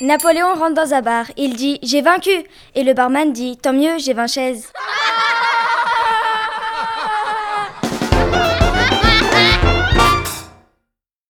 Napoléon rentre dans un bar. Il dit J'ai vaincu. Et le barman dit Tant mieux, j'ai 20 chaises.